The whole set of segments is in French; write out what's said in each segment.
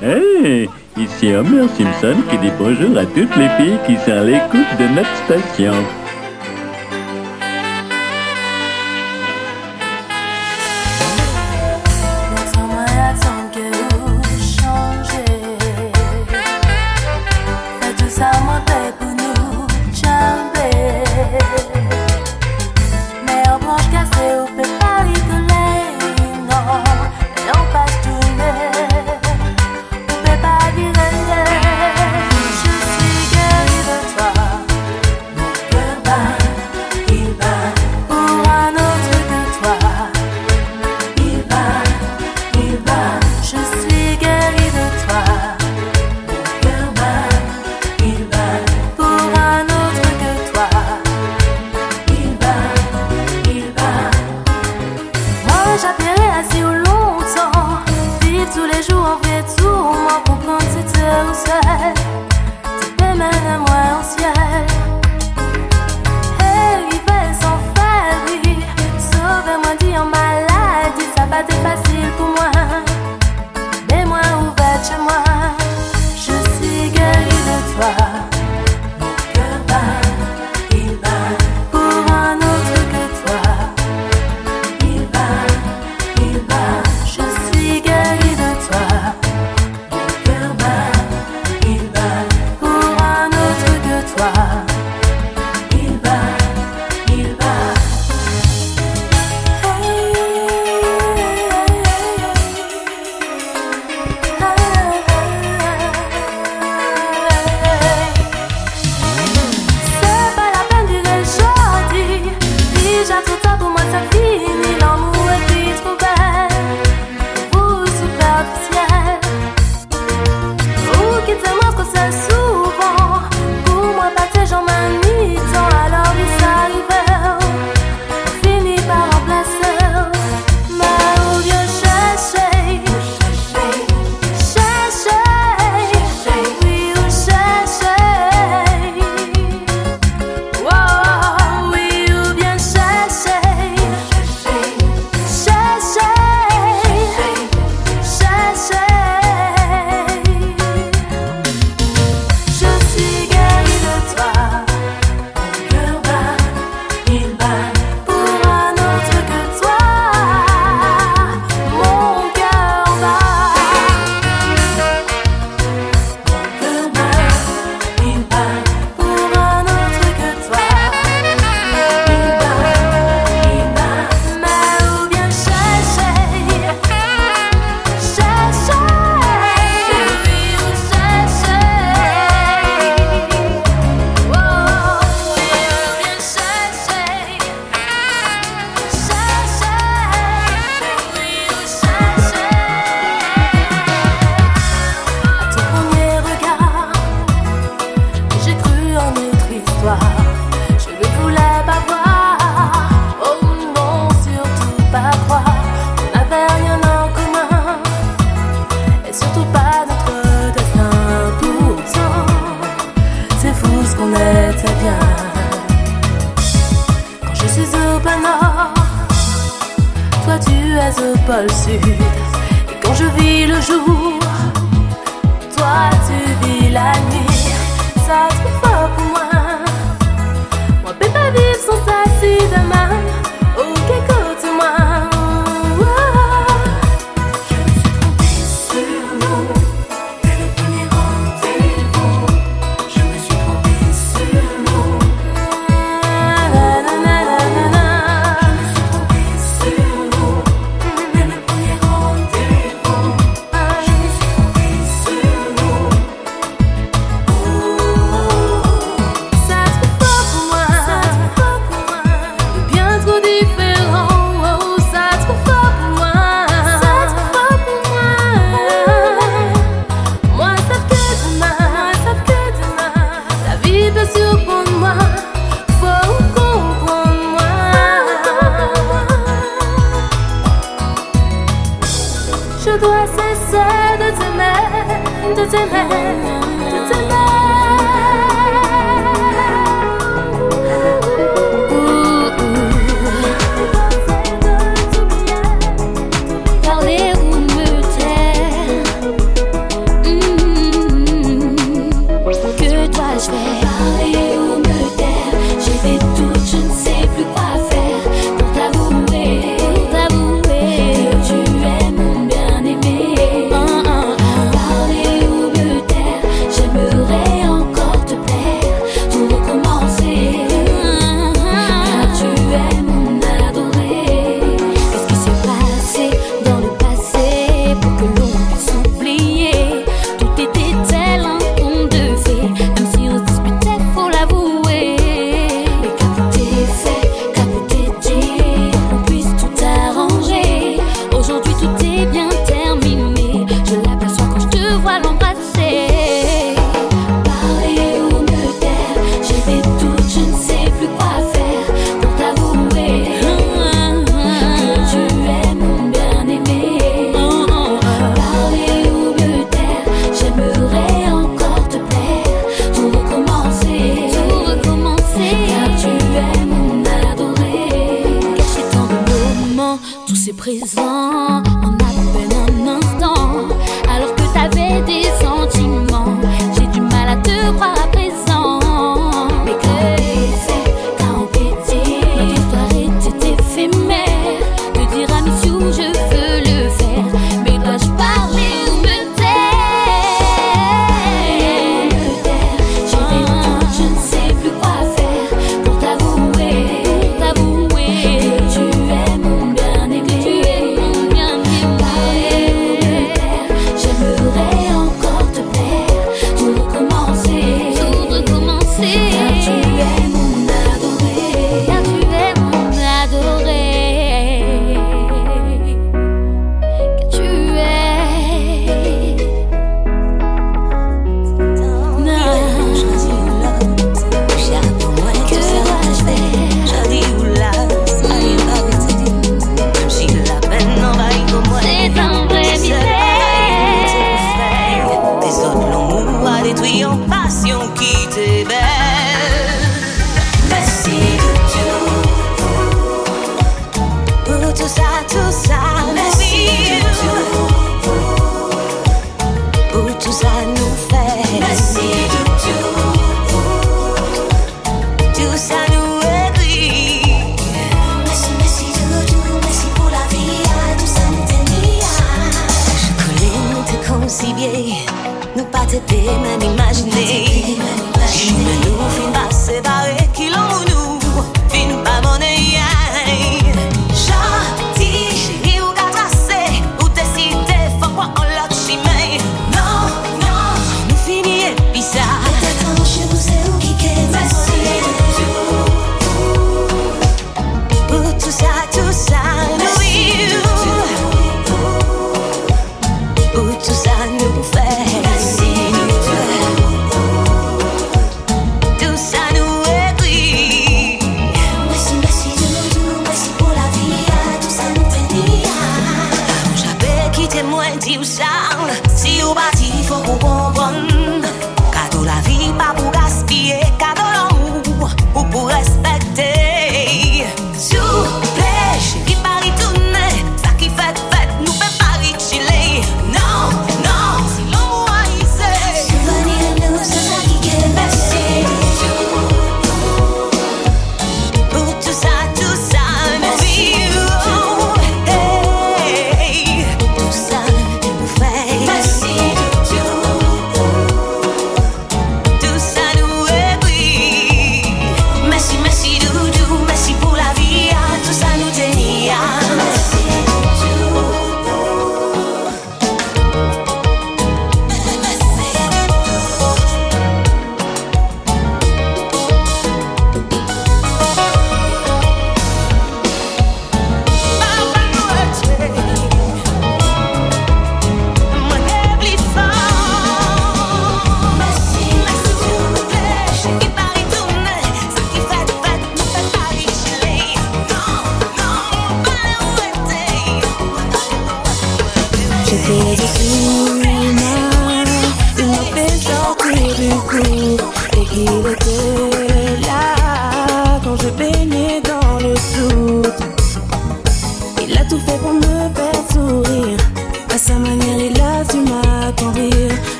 Hey, ici Homer Simpson qui dit bonjour à toutes les filles qui sont à l'écoute de notre station.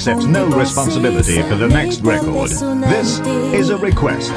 accept no responsibility for the next record. This is a request.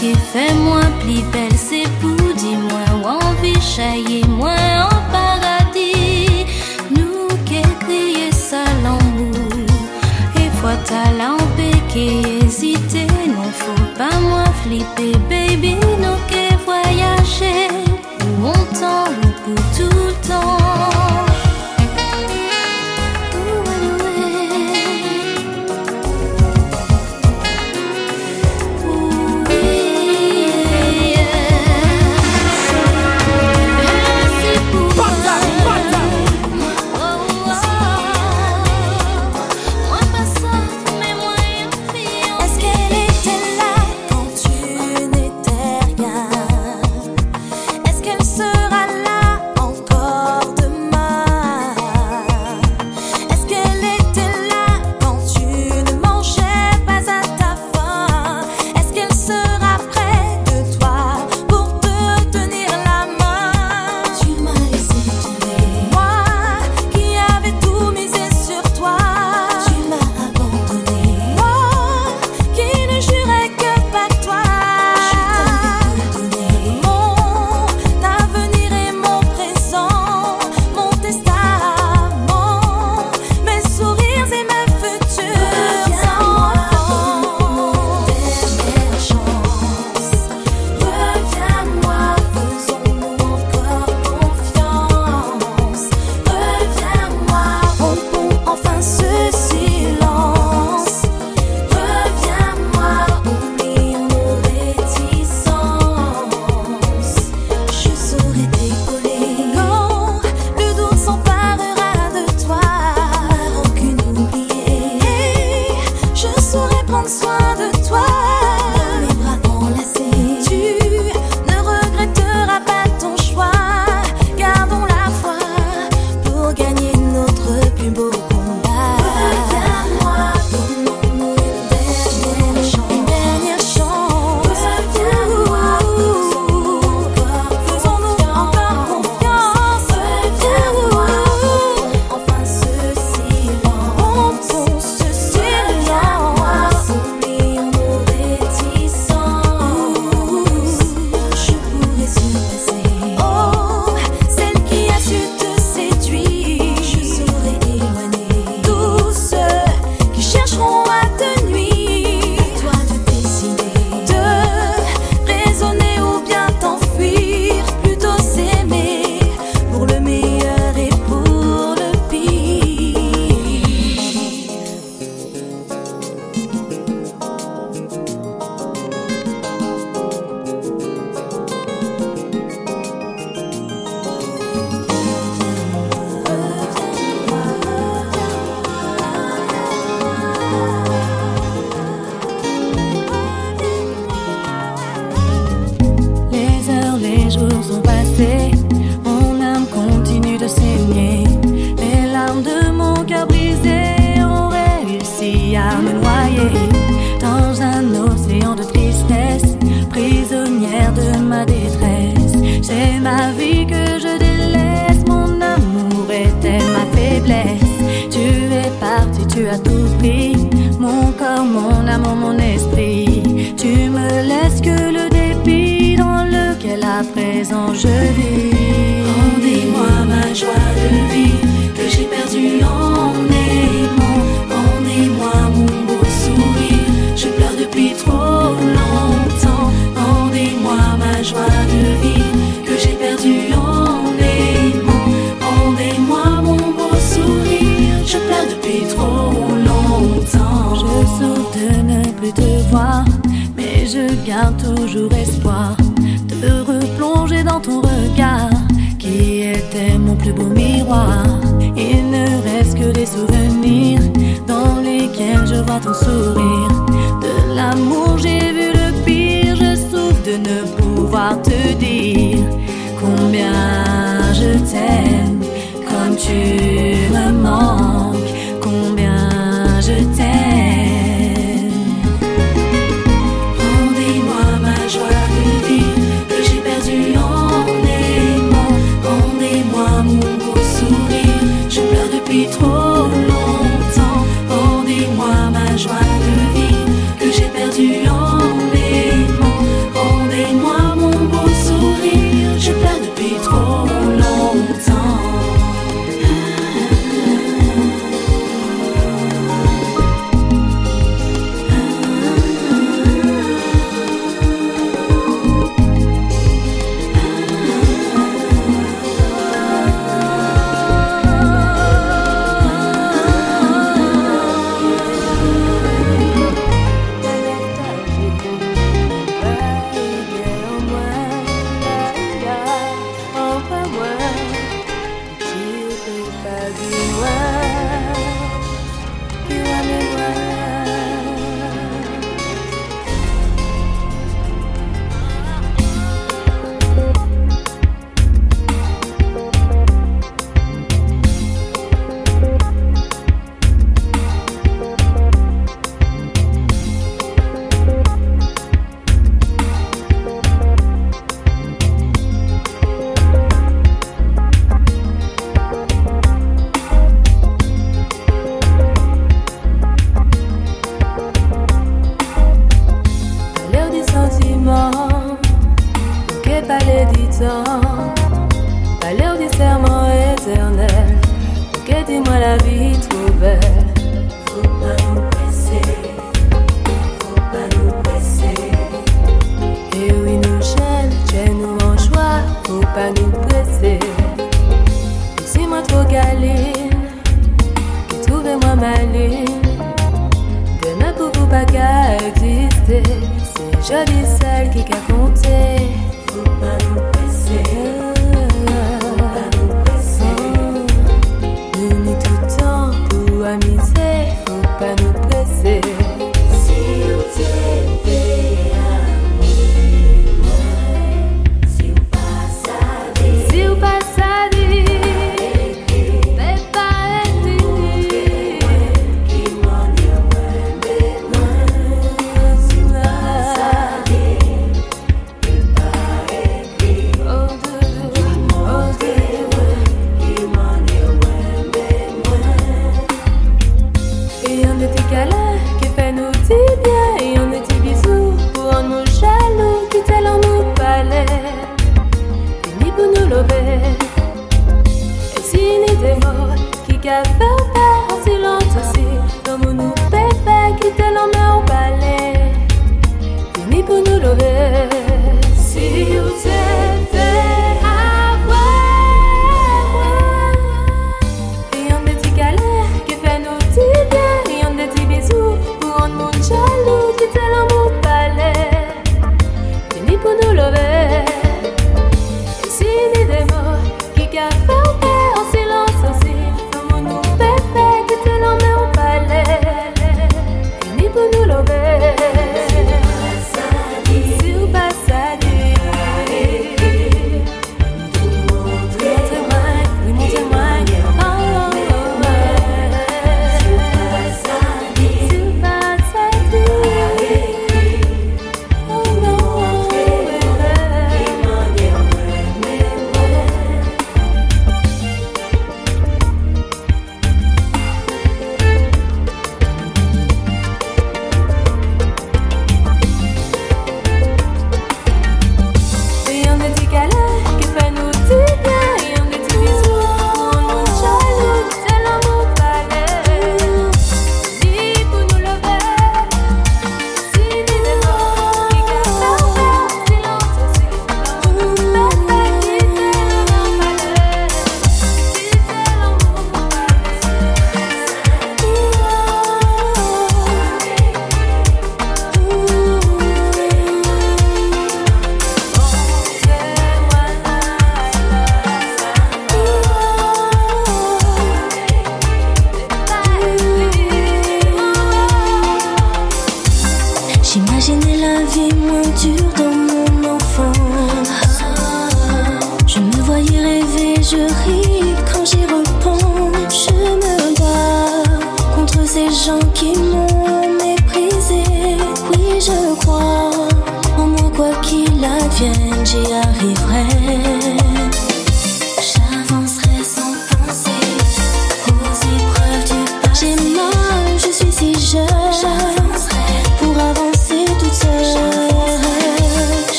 De manquer, fais-moi plus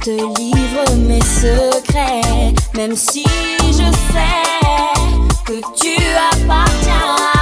te livre mes secrets, même si je sais que tu appartiens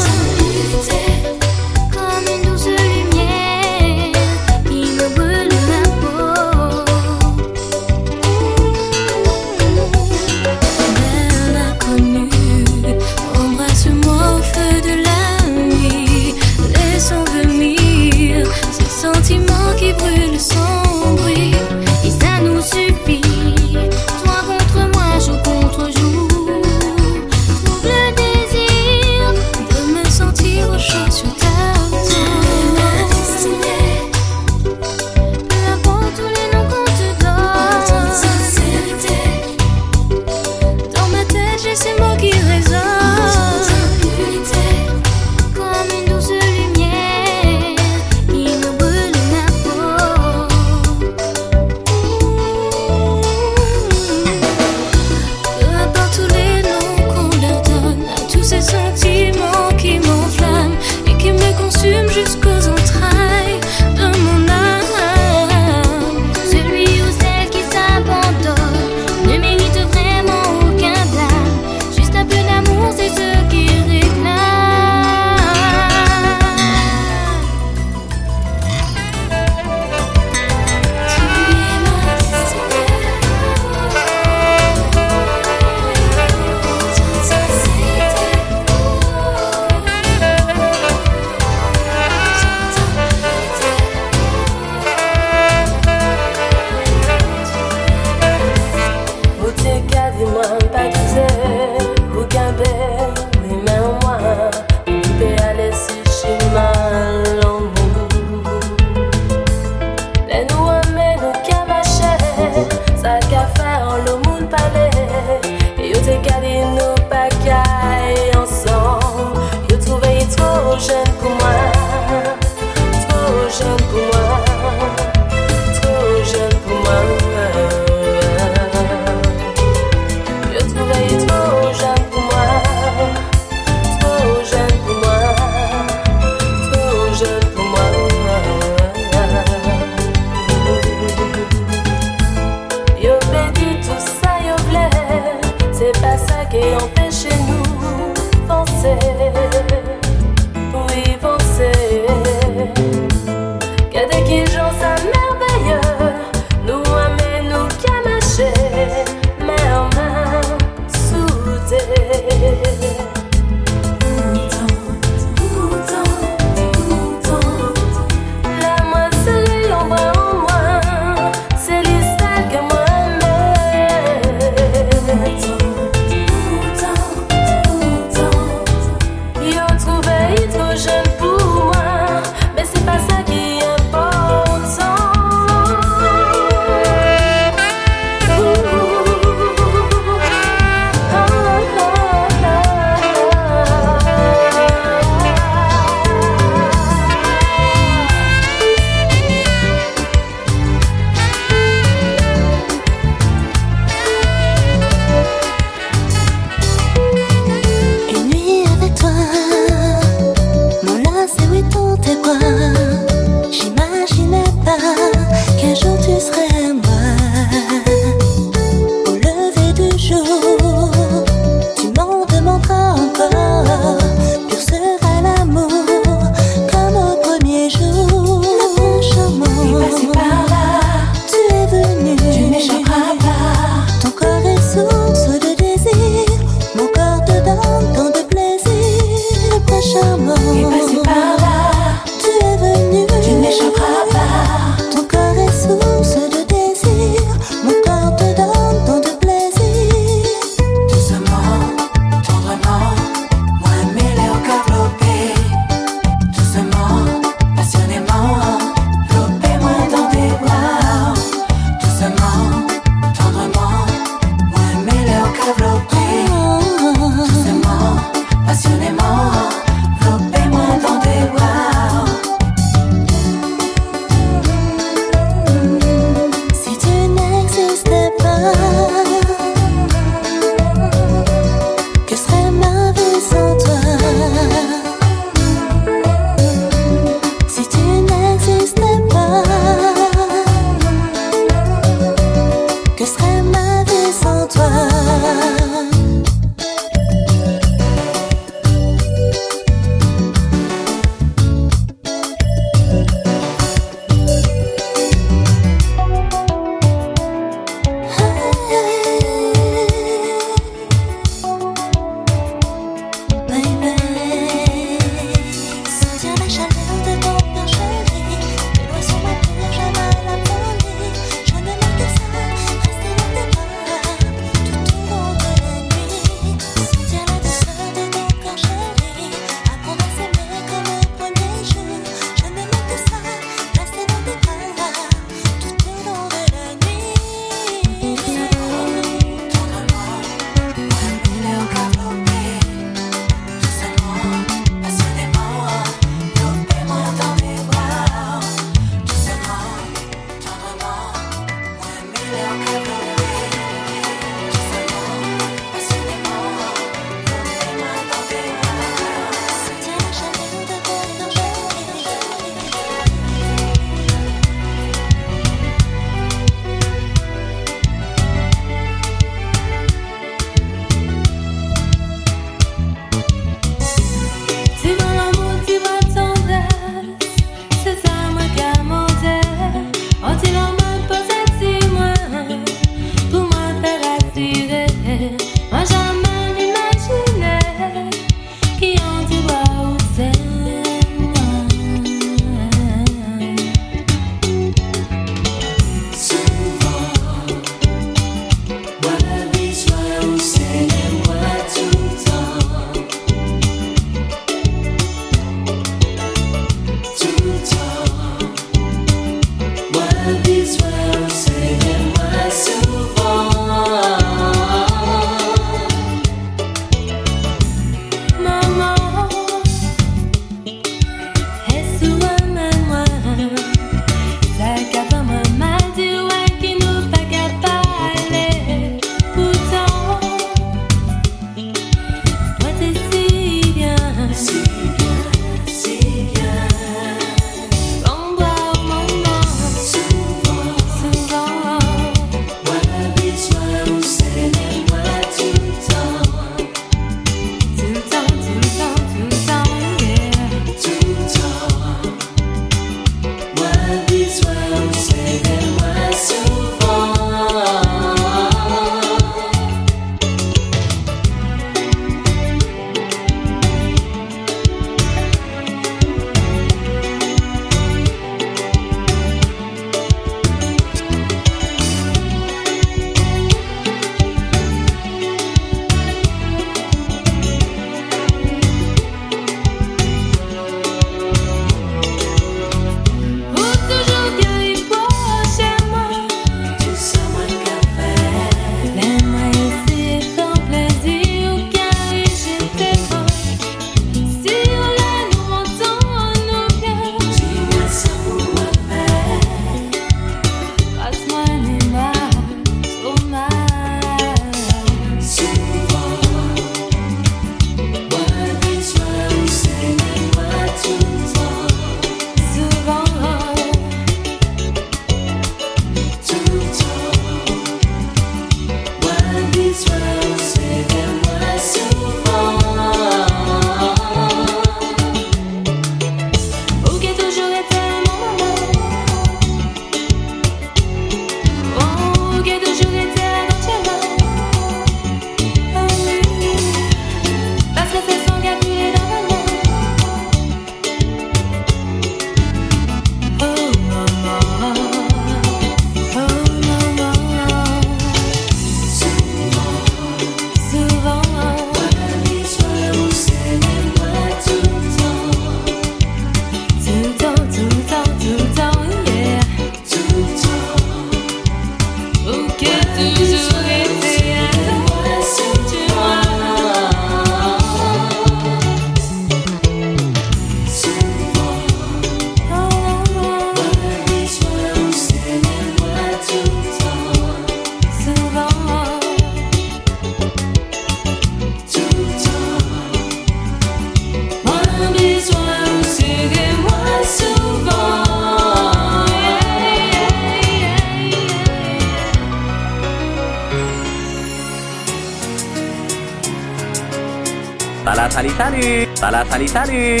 salut Salut, salut,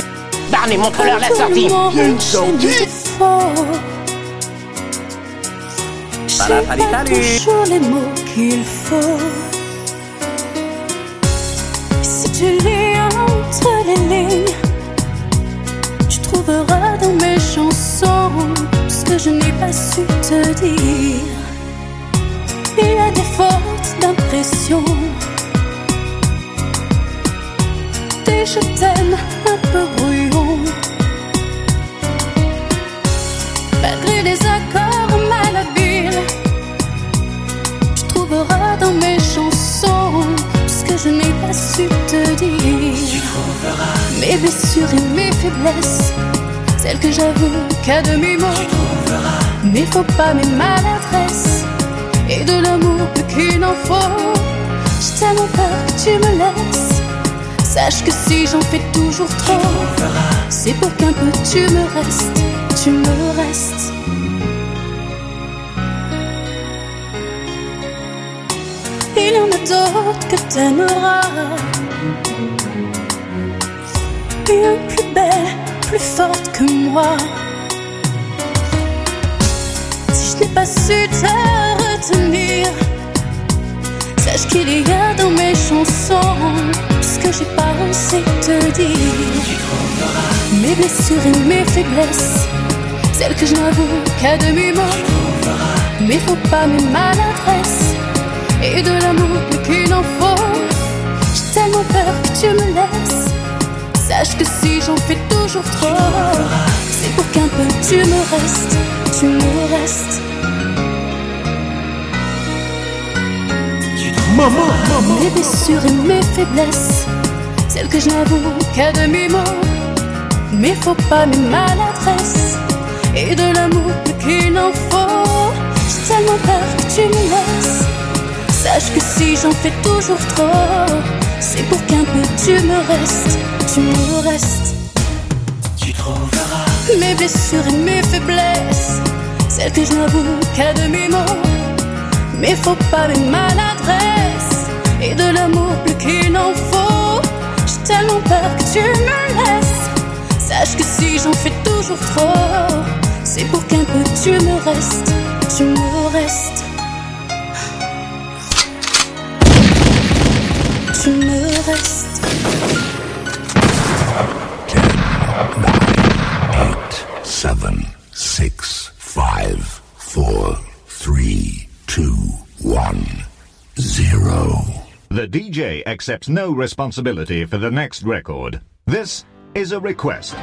Barney, montre-leur la sortie. Salut, salut, salut toujours les mots qu'il faut. Si tu lis entre les lignes, tu trouveras dans mes chansons ce que je n'ai pas su te dire. Il y a des fautes d'impression, je t'aime un peu brouillon. Malgré les accords malhabiles, tu trouveras dans mes chansons ce que je n'ai pas su te dire. Mes blessures et mes faiblesses, celles que j'avoue qu'à demi-mot. Mes faux pas, mes maladresses, et de l'amour plus qu'il en faut. Tellement peur que tu me laisses. Sache que si j'en fais toujours trop, c'est pour qu'un peu tu me restes, tu me restes. Il y en a d'autres que t'aimeras. Bien plus belle, plus forte que moi. Si je n'ai pas su te retenir, sache qu'il y a dans mes chansons j'ai osé te dire. Mes blessures et mes faiblesses, celles que je n'avoue qu'à demi-mot. Mes faux pas, mes maladresses, et de l'amour plus qu'il en faut. J'ai tellement peur que tu me laisses. Sache que si j'en fais toujours trop, c'est pour qu'un peu tu me restes, tu me restes. Maman, maman. Mes blessures et mes faiblesses, celles que je n'avoue qu'à demi-mot. Mes faux pas, mes maladresses, et de l'amour plus qu'il en faut. J'ai tellement peur que tu me laisses. Sache que si j'en fais toujours trop, c'est pour qu'un peu tu me restes, tu me restes. Tu trouveras Mes blessures et mes faiblesses, celles que je n'avoue qu'à demi-mot. Mes faux pas, mes maladresses, et de l'amour plus qu'il en faut. Tellement peur que tu me laisses. Sache que si j'en fais toujours trop, c'est pour qu'un peu tu me restes, tu me restes. Tu me restes. Accepts no responsibility for the next record. This is a request.